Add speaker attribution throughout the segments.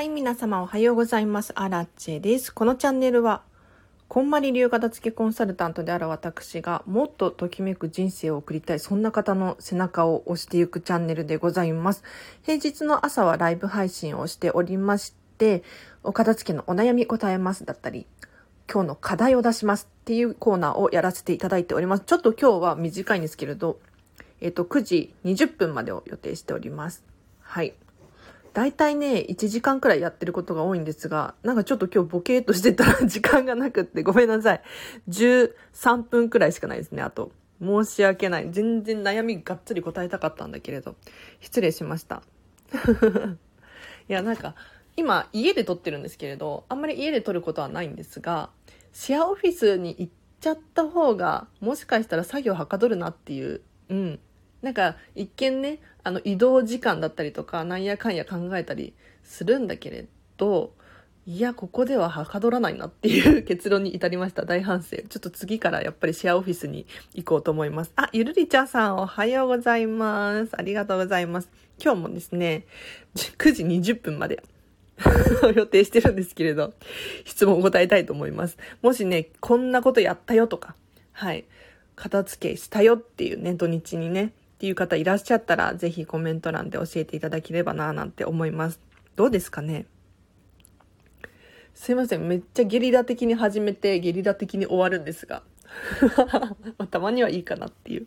Speaker 1: はい、皆様おはようございます。アラチェです。このチャンネルは、こんまり流片付けコンサルタントである私が、もっとときめく人生を送りたい、そんな方の背中を押していくチャンネルでございます。平日の朝はライブ配信をしておりまして、お片付けのお悩み答えますだったり、今日の課題を出しますっていうコーナーをやらせていただいております。ちょっと今日は短いんですけれど、えっ、と、9時20分までを予定しております。はい。大体ね、1時間くらいやってることが多いんですが、なんかちょっと今日ボケーとしてたら 時間がなくってごめんなさい。13分くらいしかないですね、あと。申し訳ない。全然悩みがっつり答えたかったんだけれど。失礼しました。いや、なんか、今家で撮ってるんですけれど、あんまり家で撮ることはないんですが、シェアオフィスに行っちゃった方が、もしかしたら作業はかどるなっていう、うん。なんか、一見ね、あの、移動時間だったりとか、なんやかんや考えたりするんだけれど、いや、ここでははかどらないなっていう結論に至りました。大反省。ちょっと次からやっぱりシェアオフィスに行こうと思います。あ、ゆるりちゃんさんおはようございます。ありがとうございます。今日もですね、9時20分まで 予定してるんですけれど、質問を答えたいと思います。もしね、こんなことやったよとか、はい、片付けしたよっていうね、土日にね、っていう方いらっしゃったら、ぜひコメント欄で教えていただければなぁ、なんて思います。どうですかね？すいません。めっちゃゲリラ的に始めて、ゲリラ的に終わるんですが。たまにはいいかなっていう。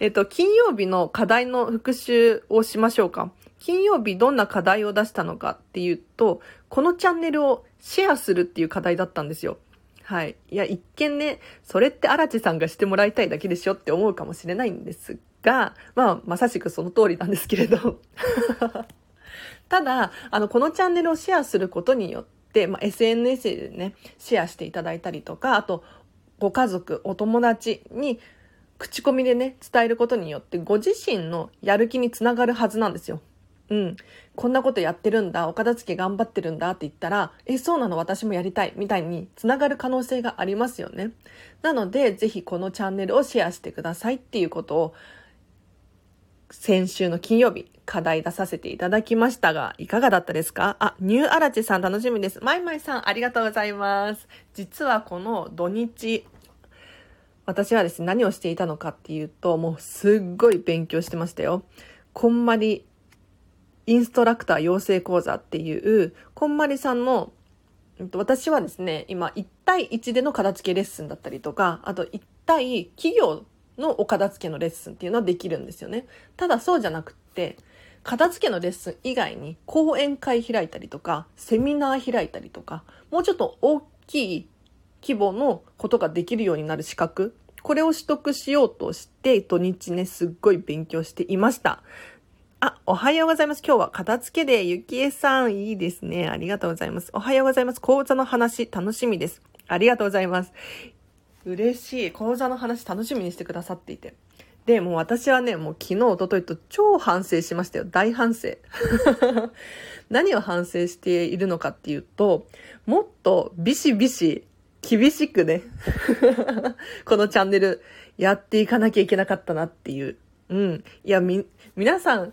Speaker 1: えっと、金曜日の課題の復習をしましょうか。金曜日どんな課題を出したのかっていうと、このチャンネルをシェアするっていう課題だったんですよ。はい。いや、一見ね、それって荒地さんがしてもらいたいだけでしょって思うかもしれないんですが、まあ、まさしくその通りなんですけれど。ただ、あの、このチャンネルをシェアすることによって、まあ、SNS でね、シェアしていただいたりとか、あと、ご家族、お友達に、口コミでね、伝えることによって、ご自身のやる気につながるはずなんですよ。うん。こんなことやってるんだ、お片付け頑張ってるんだって言ったら、え、そうなの？私もやりたい、みたいにつながる可能性がありますよね。なので、ぜひこのチャンネルをシェアしてくださいっていうことを、先週の金曜日、課題出させていただきましたが、いかがだったですか？あ、ニューアラチさん楽しみです。マイマイさんありがとうございます。実はこの土日、私はですね、何をしていたのかっていうと、もうすっごい勉強してましたよ。こんまりインストラクター養成講座っていう、こんまりさんの、私はですね、今1対1での片付けレッスンだったりとか、あと1対企業のお片付けのレッスンっていうのはできるんですよね。ただそうじゃなくって、片付けのレッスン以外に講演会開いたりとか、セミナー開いたりとか、もうちょっと大きい規模のことができるようになる資格、これを取得しようとして、土日ね、すっごい勉強していました。あ、おはようございます。今日は片付けで、ゆきえさん、いいですね。ありがとうございます。おはようございます。講座の話、楽しみです。ありがとうございます。嬉しい。講座の話、楽しみにしてくださっていて。で、もう私はね、もう昨日、おとといと超反省しましたよ。大反省。何を反省しているのかっていうと、もっとビシビシ、厳しくね、このチャンネルやっていかなきゃいけなかったなっていう。うん。いや、み、皆さん、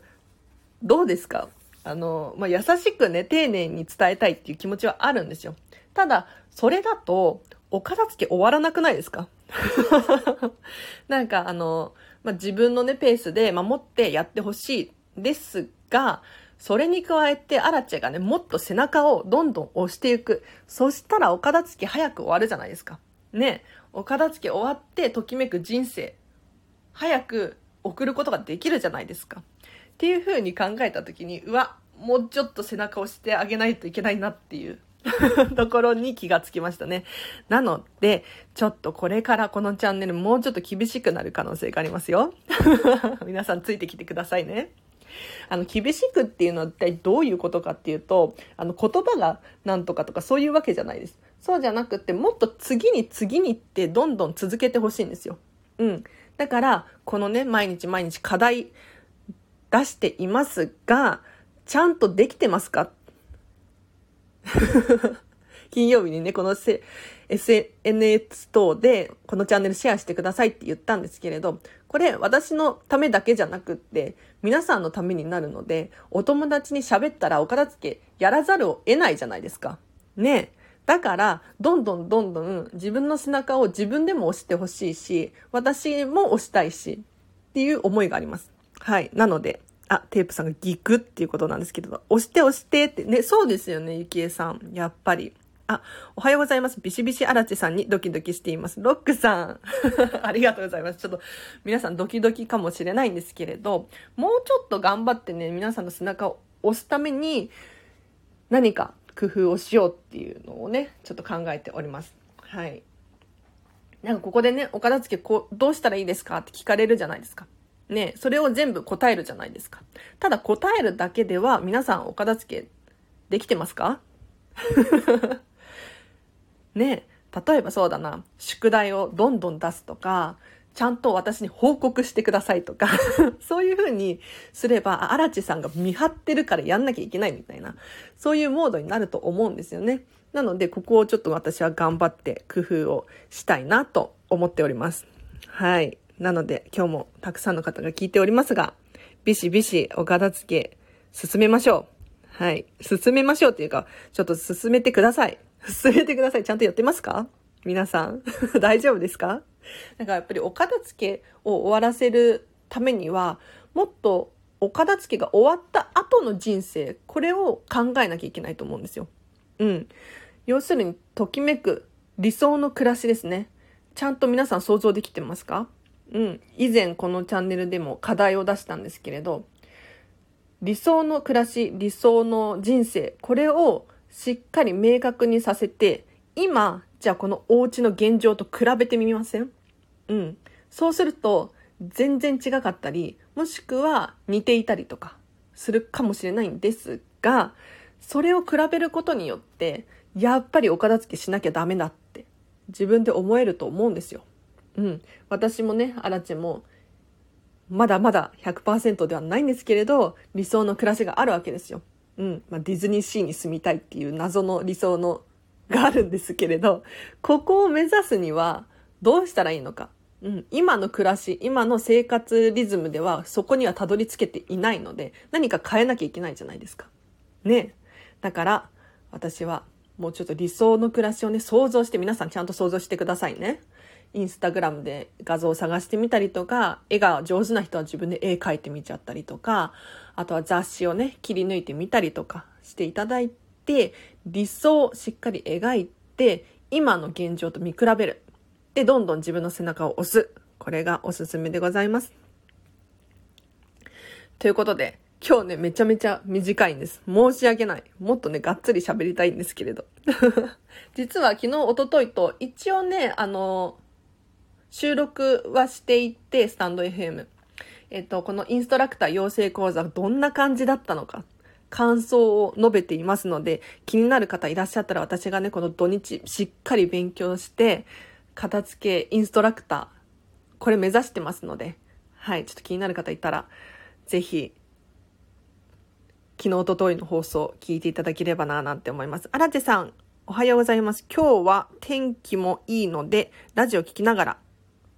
Speaker 1: どうですか？あの、まあ、優しくね、丁寧に伝えたいっていう気持ちはあるんですよ。ただ、それだと、お片付け終わらなくないですか？なんかあの、まあ、自分のね、ペースで守ってやってほしいですが、それに加えて、アラチェがね、もっと背中をどんどん押していく。そしたら、お片付け早く終わるじゃないですか。ね。お片付け終わって、ときめく人生、早く送ることができるじゃないですか。っていう風に考えた時に、うわ、もうちょっと背中を押してあげないといけないなっていう ところに気がつきましたね。なので、ちょっとこれからこのチャンネルもうちょっと厳しくなる可能性がありますよ。皆さんついてきてくださいね。あの、厳しくっていうのは一体どういうことかっていうと、あの、言葉がなんとかとかそういうわけじゃないです。そうじゃなくて、もっと次に次にってどんどん続けてほしいんですよ。うん。だから、このね、毎日毎日課題出していますが、ちゃんとできてますか 金曜日にね、この SNS 等でこのチャンネルシェアしてくださいって言ったんですけれど、これ私のためだけじゃなくって、皆さんのためになるので、お友達に喋ったらお片付けやらざるを得ないじゃないですか。ねだから、どんどんどんどん自分の背中を自分でも押してほしいし、私も押したいし、っていう思いがあります。はい。なので、あ、テープさんがギクっていうことなんですけど、押して押してって、ね、そうですよね、ゆきえさん。やっぱり。あ、おはようございます。ビシビシアラチさんにドキドキしています。ロックさん。ありがとうございます。ちょっと皆さんドキドキかもしれないんですけれど、もうちょっと頑張ってね、皆さんの背中を押すために何か工夫をしようっていうのをね、ちょっと考えております。はい。なんかここでね、お片付けこう、どうしたらいいですか？って聞かれるじゃないですか。ね、それを全部答えるじゃないですか。ただ答えるだけでは皆さんお片付けできてますか？ね例えばそうだな、宿題をどんどん出すとか、ちゃんと私に報告してくださいとか そういう風にすれば、荒地さんが見張ってるからやんなきゃいけないみたいな、そういうモードになると思うんですよね。なので、ここをちょっと私は頑張って工夫をしたいなと思っております。はい。なので、今日もたくさんの方が聞いておりますが、ビシビシお片付け進めましょう。はい。進めましょうっていうか、ちょっと進めてください。進めてください。ちゃんとやってますか？皆さん。大丈夫ですか？なんかやっぱりお片付けを終わらせるためには、もっとお片付けが終わった後の人生、これを考えなきゃいけないと思うんですよ。うん。要するに、ときめく理想の暮らしですね。ちゃんと皆さん想像できてますか？うん。以前このチャンネルでも課題を出したんですけれど、理想の暮らし、理想の人生、これをしっかり明確にさせて、今、じゃあこのお家の現状と比べてみません？うん。そうすると、全然違かったり、もしくは似ていたりとかするかもしれないんですが、それを比べることによって、やっぱりお片付けしなきゃダメだって自分で思えると思うんですよ。うん。私もね、アラチェも、まだまだ100%ではないんですけれど、理想の暮らしがあるわけですよ。うん。まあ、ディズニーシーに住みたいっていう謎の理想のがあるんですけれど、ここを目指すにはどうしたらいいのか。うん、今の暮らし、今の生活リズムではそこにはたどり着けていないので、何か変えなきゃいけないじゃないですか。ね。だから、私はもうちょっと理想の暮らしをね、想像して皆さんちゃんと想像してくださいね。インスタグラムで画像を探してみたりとか、絵が上手な人は自分で絵描いてみちゃったりとか、あとは雑誌をね、切り抜いてみたりとかしていただいて、理想をしっかり描いて、今の現状と見比べる。で、どんどん自分の背中を押す。これがおすすめでございます。ということで、今日ね、めちゃめちゃ短いんです。申し訳ない。もっとね、がっつり喋りたいんですけれど。実は昨日、おとといと、一応ね、あの、収録はしていて、スタンド FM。えっと、このインストラクター養成講座、どんな感じだったのか、感想を述べていますので、気になる方いらっしゃったら、私がね、この土日、しっかり勉強して、片付けインストラクター、これ目指してますので、はい、ちょっと気になる方いたら、ぜひ、昨日、おとといの放送聞いていただければな、なんて思います。荒地さん、おはようございます。今日は天気もいいので、ラジオ聞きながら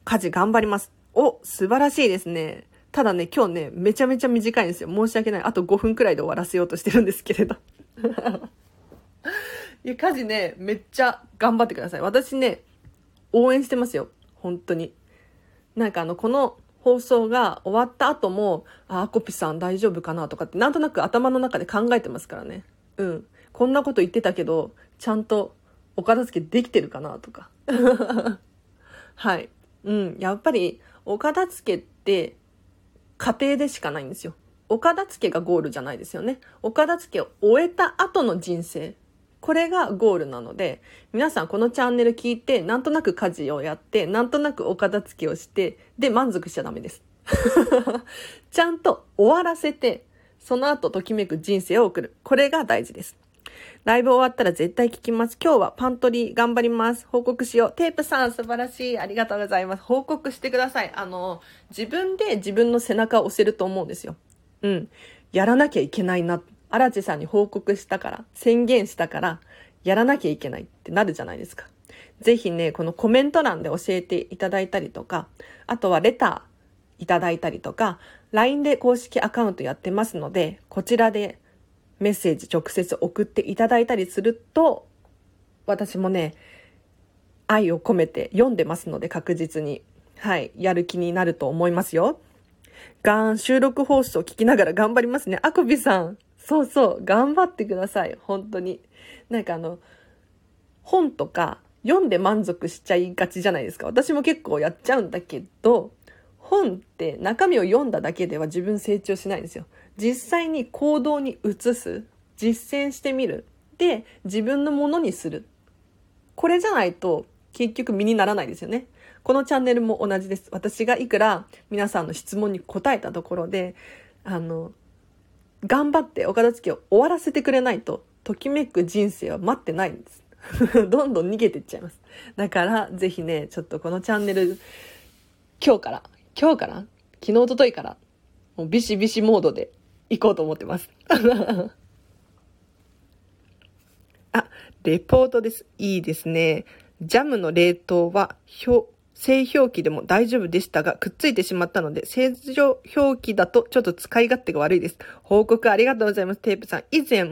Speaker 1: 家事頑張ります。お、素晴らしいですね。ただね、今日ね、めちゃめちゃ短いんですよ。申し訳ない。あと5分くらいで終わらせようとしてるんですけれど。いや、家事ね、めっちゃ頑張ってください。私ね、応援してますよ。本当に。なんかあの、この放送が終わった後も、あ、アコピさん大丈夫かなとかって、なんとなく頭の中で考えてますからね。うん。こんなこと言ってたけど、ちゃんとお片付けできてるかなとか。はい。うん。やっぱり、お片付けって家庭でしかないんですよ。お片付けがゴールじゃないですよね。お片付けを終えた後の人生。これがゴールなので、皆さんこのチャンネル聞いて、なんとなく家事をやって、なんとなくお片付けをして、で、満足しちゃダメです。ちゃんと終わらせて、その後ときめく人生を送る。これが大事です。ライブ終わったら絶対聞きます。今日はパントリー頑張ります。報告しよう。テープさん素晴らしい。ありがとうございます。報告してください。あの、自分で自分の背中を押せると思うんですよ。うん。やらなきゃいけないな。荒地さんに報告したから、宣言したから、やらなきゃいけないってなるじゃないですか。ぜひね、このコメント欄で教えていただいたりとか、あとはレターいただいたりとか、LINE で公式アカウントやってますので、こちらでメッセージ直接送っていただいたりすると、私もね、愛を込めて読んでますので確実に、はい、やる気になると思いますよ。がん、収録放送聞きながら頑張りますね。あこびさん、そうそう、頑張ってください。本当に。なんかあの、本とか読んで満足しちゃいがちじゃないですか。私も結構やっちゃうんだけど、本って中身を読んだだけでは自分成長しないんですよ。実際に行動に移す。実践してみる。で、自分のものにする。これじゃないと結局身にならないですよね。このチャンネルも同じです。私がいくら皆さんの質問に答えたところで、あの、頑張ってお片付けを終わらせてくれないと、ときめく人生は待ってないんです。どんどん逃げてっちゃいます。だから、ぜひね、ちょっとこのチャンネル、今日から、今日から昨日、おとといから、もうビシビシモードで行こうと思ってます。あ、レポートです。いいですね。ジャムの冷凍は、正表記でも大丈夫でしたが、くっついてしまったので、正常表記だとちょっと使い勝手が悪いです。報告ありがとうございます、テープさん。以前、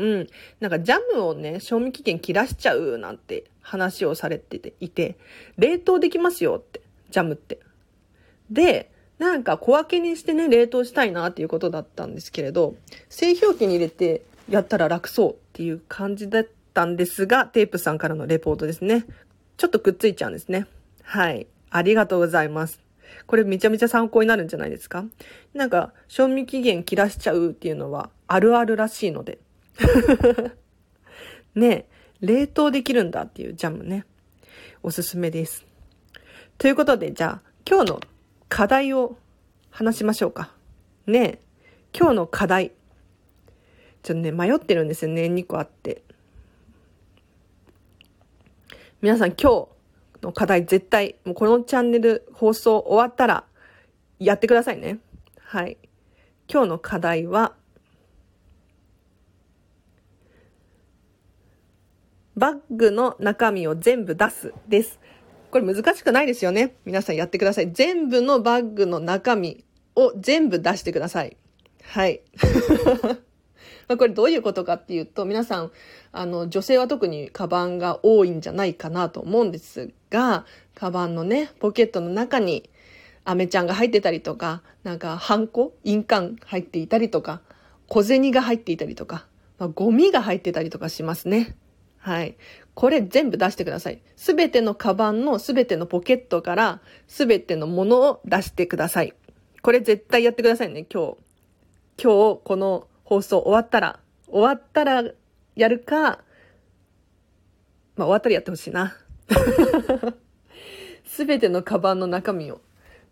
Speaker 1: なんかジャムをね、賞味期限切らしちゃうなんて話をされてていて、冷凍できますよって、ジャムって。で、なんか小分けにしてね、冷凍したいなっていうことだったんですけれど、正表記に入れてやったら楽そうっていう感じだったんですが、テープさんからのレポートですね。ちょっとくっついちゃうんですね。はい。ありがとうございます。これめちゃめちゃ参考になるんじゃないですか？なんか、賞味期限切らしちゃうっていうのはあるあるらしいので。ね冷凍できるんだっていうジャムね。おすすめです。ということで、じゃあ、今日の課題を話しましょうか。ね今日の課題。ちょっとね、迷ってるんですよね。2個あって。皆さん今日、の課題絶対、もうこのチャンネル放送終わったらやってくださいね。はい。今日の課題は、バッグの中身を全部出すです。これ難しくないですよね。皆さんやってください。全部のバッグの中身を全部出してください。はい。ま これどういうことかっていうと、皆さん、あの、女性は特にカバンが多いんじゃないかなと思うんですが、カバンのね、ポケットの中に、アメちゃんが入ってたりとか、なんか、ハンコ印鑑入っていたりとか、小銭が入っていたりとか、まあ、ゴミが入ってたりとかしますね。はい。これ全部出してください。すべてのカバンのすべてのポケットからすべてのものを出してください。これ絶対やってくださいね、今日。今日、この放送終わったら、終わったらやるか、まあ終わったらやってほしいな。すべてのカバンの中身を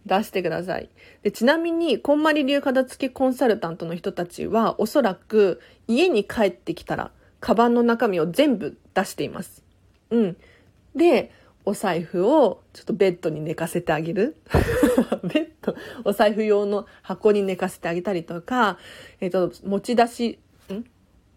Speaker 1: 出してください。でちなみに、こんまり流片付けコンサルタントの人たちは、おそらく家に帰ってきたら、カバンの中身を全部出しています。うん。で、お財布をちょっとベッドに寝かせてあげる。ベッド、お財布用の箱に寝かせてあげたりとか、えっ、ー、と、持ち出し、ん？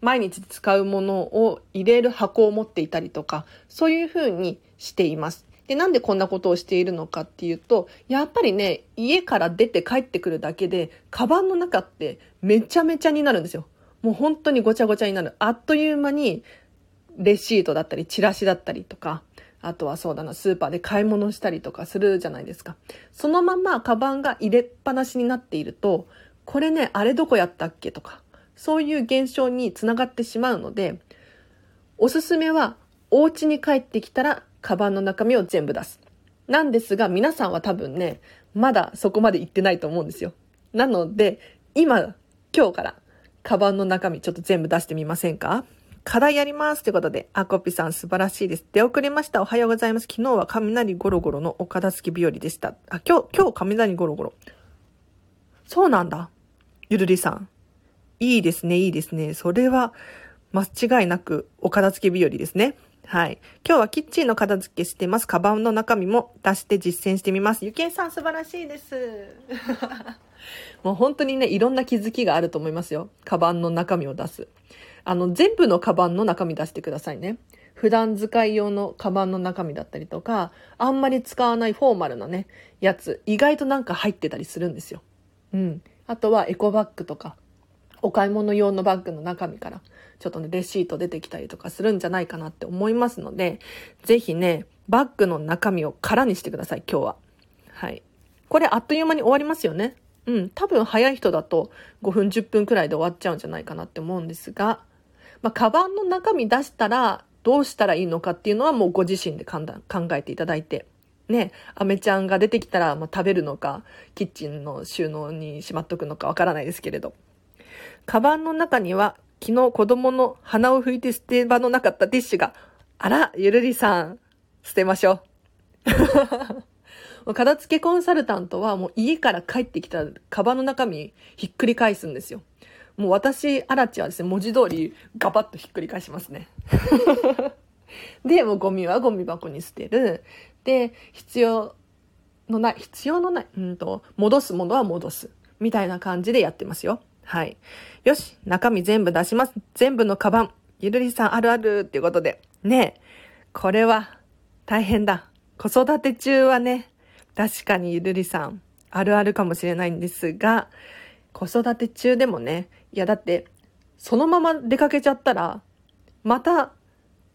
Speaker 1: 毎日使うものを入れる箱を持っていたりとか、そういうふうにしています。で、なんでこんなことをしているのかっていうと、やっぱりね、家から出て帰ってくるだけで、カバンの中ってめちゃめちゃになるんですよ。もう本当にごちゃごちゃになる。あっという間に、レシートだったり、チラシだったりとか、あとはそうだな、スーパーで買い物したりとかするじゃないですか。そのままカバンが入れっぱなしになっていると、これね、あれどこやったっけとか、そういう現象につながってしまうので、おすすめは、お家に帰ってきたら、カバンの中身を全部出す。なんですが、皆さんは多分ね、まだそこまで行ってないと思うんですよ。なので、今、今日から、カバンの中身ちょっと全部出してみませんか？課題やりますということで、アコピさん素晴らしいです。出遅れました。おはようございます。昨日は雷ゴロゴロのお片付け日和でした。あ、今日、今日雷ゴロゴロ。そうなんだ。ゆるりさん。いいですね、いいですね。それは、間違いなくお片付け日和ですね。はい。今日はキッチンの片付けしてます。カバンの中身も出して実践してみます。ゆけいさん素晴らしいです。もう本当にね、いろんな気づきがあると思いますよ。カバンの中身を出す。あの、全部のカバンの中身出してくださいね。普段使い用のカバンの中身だったりとか、あんまり使わないフォーマルなね、やつ、意外となんか入ってたりするんですよ。うん。あとはエコバッグとか、お買い物用のバッグの中身から、ちょっとね、レシート出てきたりとかするんじゃないかなって思いますので、ぜひね、バッグの中身を空にしてください、今日は。はい。これあっという間に終わりますよね。うん。多分早い人だと5分10分くらいで終わっちゃうんじゃないかなって思うんですが、まあ、カバンの中身出したらどうしたらいいのかっていうのはもうご自身で考えていただいて。ね、アメちゃんが出てきたら、まあ、食べるのか、キッチンの収納にしまっとくのかわからないですけれど。カバンの中には、昨日子供の鼻を拭いて捨て場のなかったティッシュが、あら、ゆるりさん、捨てましょう。片付けコンサルタントはもう家から帰ってきたカバンの中身ひっくり返すんですよ。もう私、アラチはですね、文字通りガバッとひっくり返しますね。で、もうゴミはゴミ箱に捨てる。で、必要のない、必要のない、うんと、戻すものは戻す。みたいな感じでやってますよ。はい。よし、中身全部出します。全部のカバン。ゆるりさんあるあるっていうことで。ねえ、これは大変だ。子育て中はね、確かにゆるりさんあるあるかもしれないんですが、子育て中でもね、いやだって、そのまま出かけちゃったら、また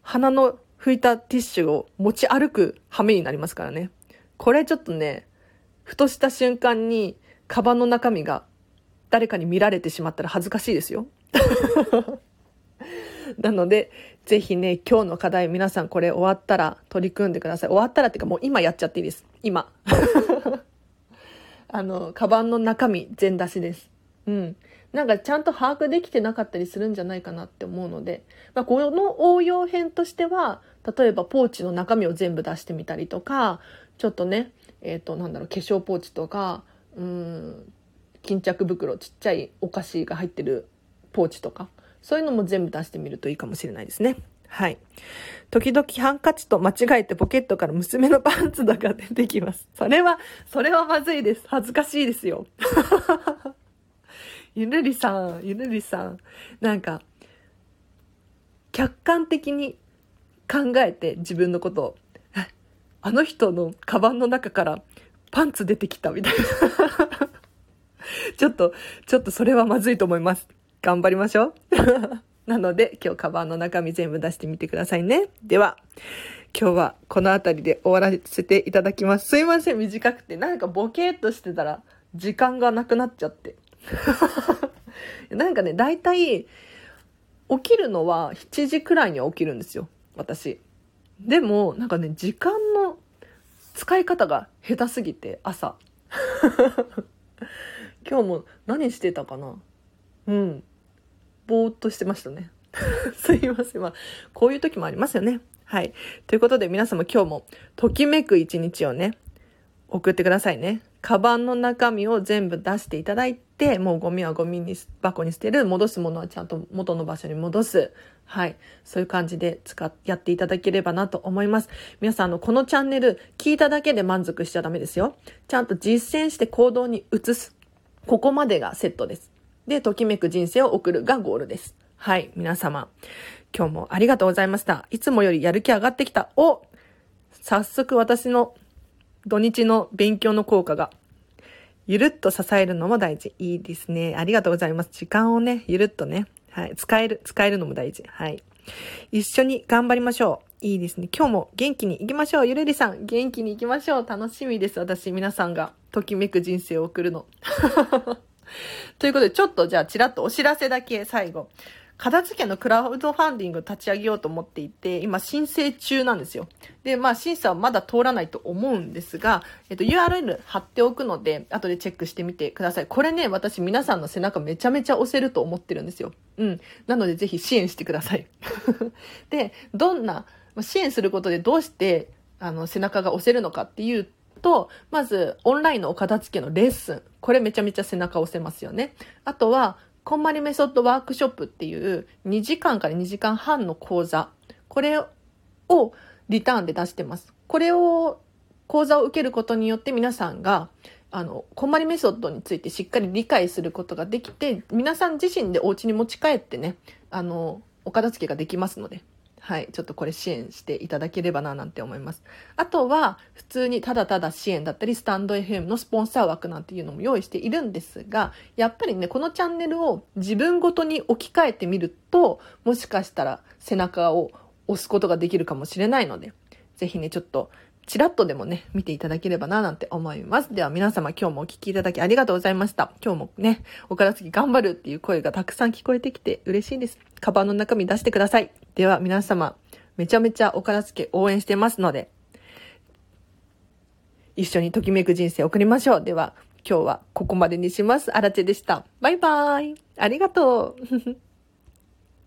Speaker 1: 鼻の拭いたティッシュを持ち歩く羽目になりますからね。これちょっとね、ふとした瞬間に、カバンの中身が誰かに見られてしまったら恥ずかしいですよ。なので、ぜひね、今日の課題皆さんこれ終わったら取り組んでください。終わったらっていうかもう今やっちゃっていいです。今。あの、カバンの中身全出しです。うん。なんかちゃんと把握できてなかったりするんじゃないかなって思うので、まあ、この応用編としては、例えばポーチの中身を全部出してみたりとか、ちょっとね、えっ、ー、と、なんだろう、化粧ポーチとか、うん、巾着袋、ちっちゃいお菓子が入ってるポーチとか、そういうのも全部出してみるといいかもしれないですね。はい。時々ハンカチと間違えてポケットから娘のパンツとか出てきます。それは、それはまずいです。恥ずかしいですよ。ゆるりさん、ゆるりさん、なんか、客観的に考えて自分のことを、あの人のカバンの中からパンツ出てきたみたいな。ちょっと、ちょっとそれはまずいと思います。頑張りましょう。なので、今日カバンの中身全部出してみてくださいね。では、今日はこの辺りで終わらせていただきます。すいません、短くて。なんかボケーっとしてたら、時間がなくなっちゃって。なんかね、大体、起きるのは7時くらいには起きるんですよ。私。でも、なんかね、時間の使い方が下手すぎて、朝。今日も何してたかな？うん。ぼーっとしてましたね。すいません。まあ、こういう時もありますよね。はい。ということで皆様今日もときめく一日をね、送ってくださいね。カバンの中身を全部出していただいて、もうゴミはゴミに箱に捨てる、戻すものはちゃんと元の場所に戻す。はい。そういう感じで使っ、やっていただければなと思います。皆さん、あの、このチャンネル聞いただけで満足しちゃダメですよ。ちゃんと実践して行動に移す。ここまでがセットです。で、ときめく人生を送るがゴールです。はい。皆様、今日もありがとうございました。いつもよりやる気上がってきた。お早速私の土日の勉強の効果が、ゆるっと支えるのも大事。いいですね。ありがとうございます。時間をね、ゆるっとね、はい、使える、使えるのも大事。はい。一緒に頑張りましょう。いいですね。今日も元気に行きましょう。ゆるりさん、元気に行きましょう。楽しみです。私、皆さんがときめく人生を送るの。ということで、ちょっとじゃあ、ちらっとお知らせだけ最後。片付けのクラウドファンディング立ち上げようと思っていて、今申請中なんですよ。で、まあ審査はまだ通らないと思うんですが、えっと URL 貼っておくので、後でチェックしてみてください。これね、私皆さんの背中めちゃめちゃ押せると思ってるんですよ。うん。なのでぜひ支援してください。で、どんな、支援することでどうして、あの、背中が押せるのかっていうと、まず、オンラインのお片付けのレッスン。これめちゃめちゃ背中押せますよね。あとは、こんまりメソッドワークショップっていう2時間から2時間半の講座、これをリターンで出してます。これを、講座を受けることによって皆さんが、あの、こんまりメソッドについてしっかり理解することができて、皆さん自身でお家に持ち帰ってね、あの、お片付けができますので。はい、ちょっとこれ支援していただければななんて思います。あとは、普通にただただ支援だったり、スタンド FM のスポンサー枠なんていうのも用意しているんですが、やっぱりね、このチャンネルを自分ごとに置き換えてみると、もしかしたら背中を押すことができるかもしれないので、ぜひね、ちょっと、ちらっとでもね、見ていただければななんて思います。では皆様今日もお聞きいただきありがとうございました。今日もね、お片付け頑張るっていう声がたくさん聞こえてきて嬉しいです。カバンの中身出してください。では皆様、めちゃめちゃお片付け応援してますので、一緒にときめく人生を送りましょう。では、今日はここまでにします。あらちでした。バイバーイ。ありがとう。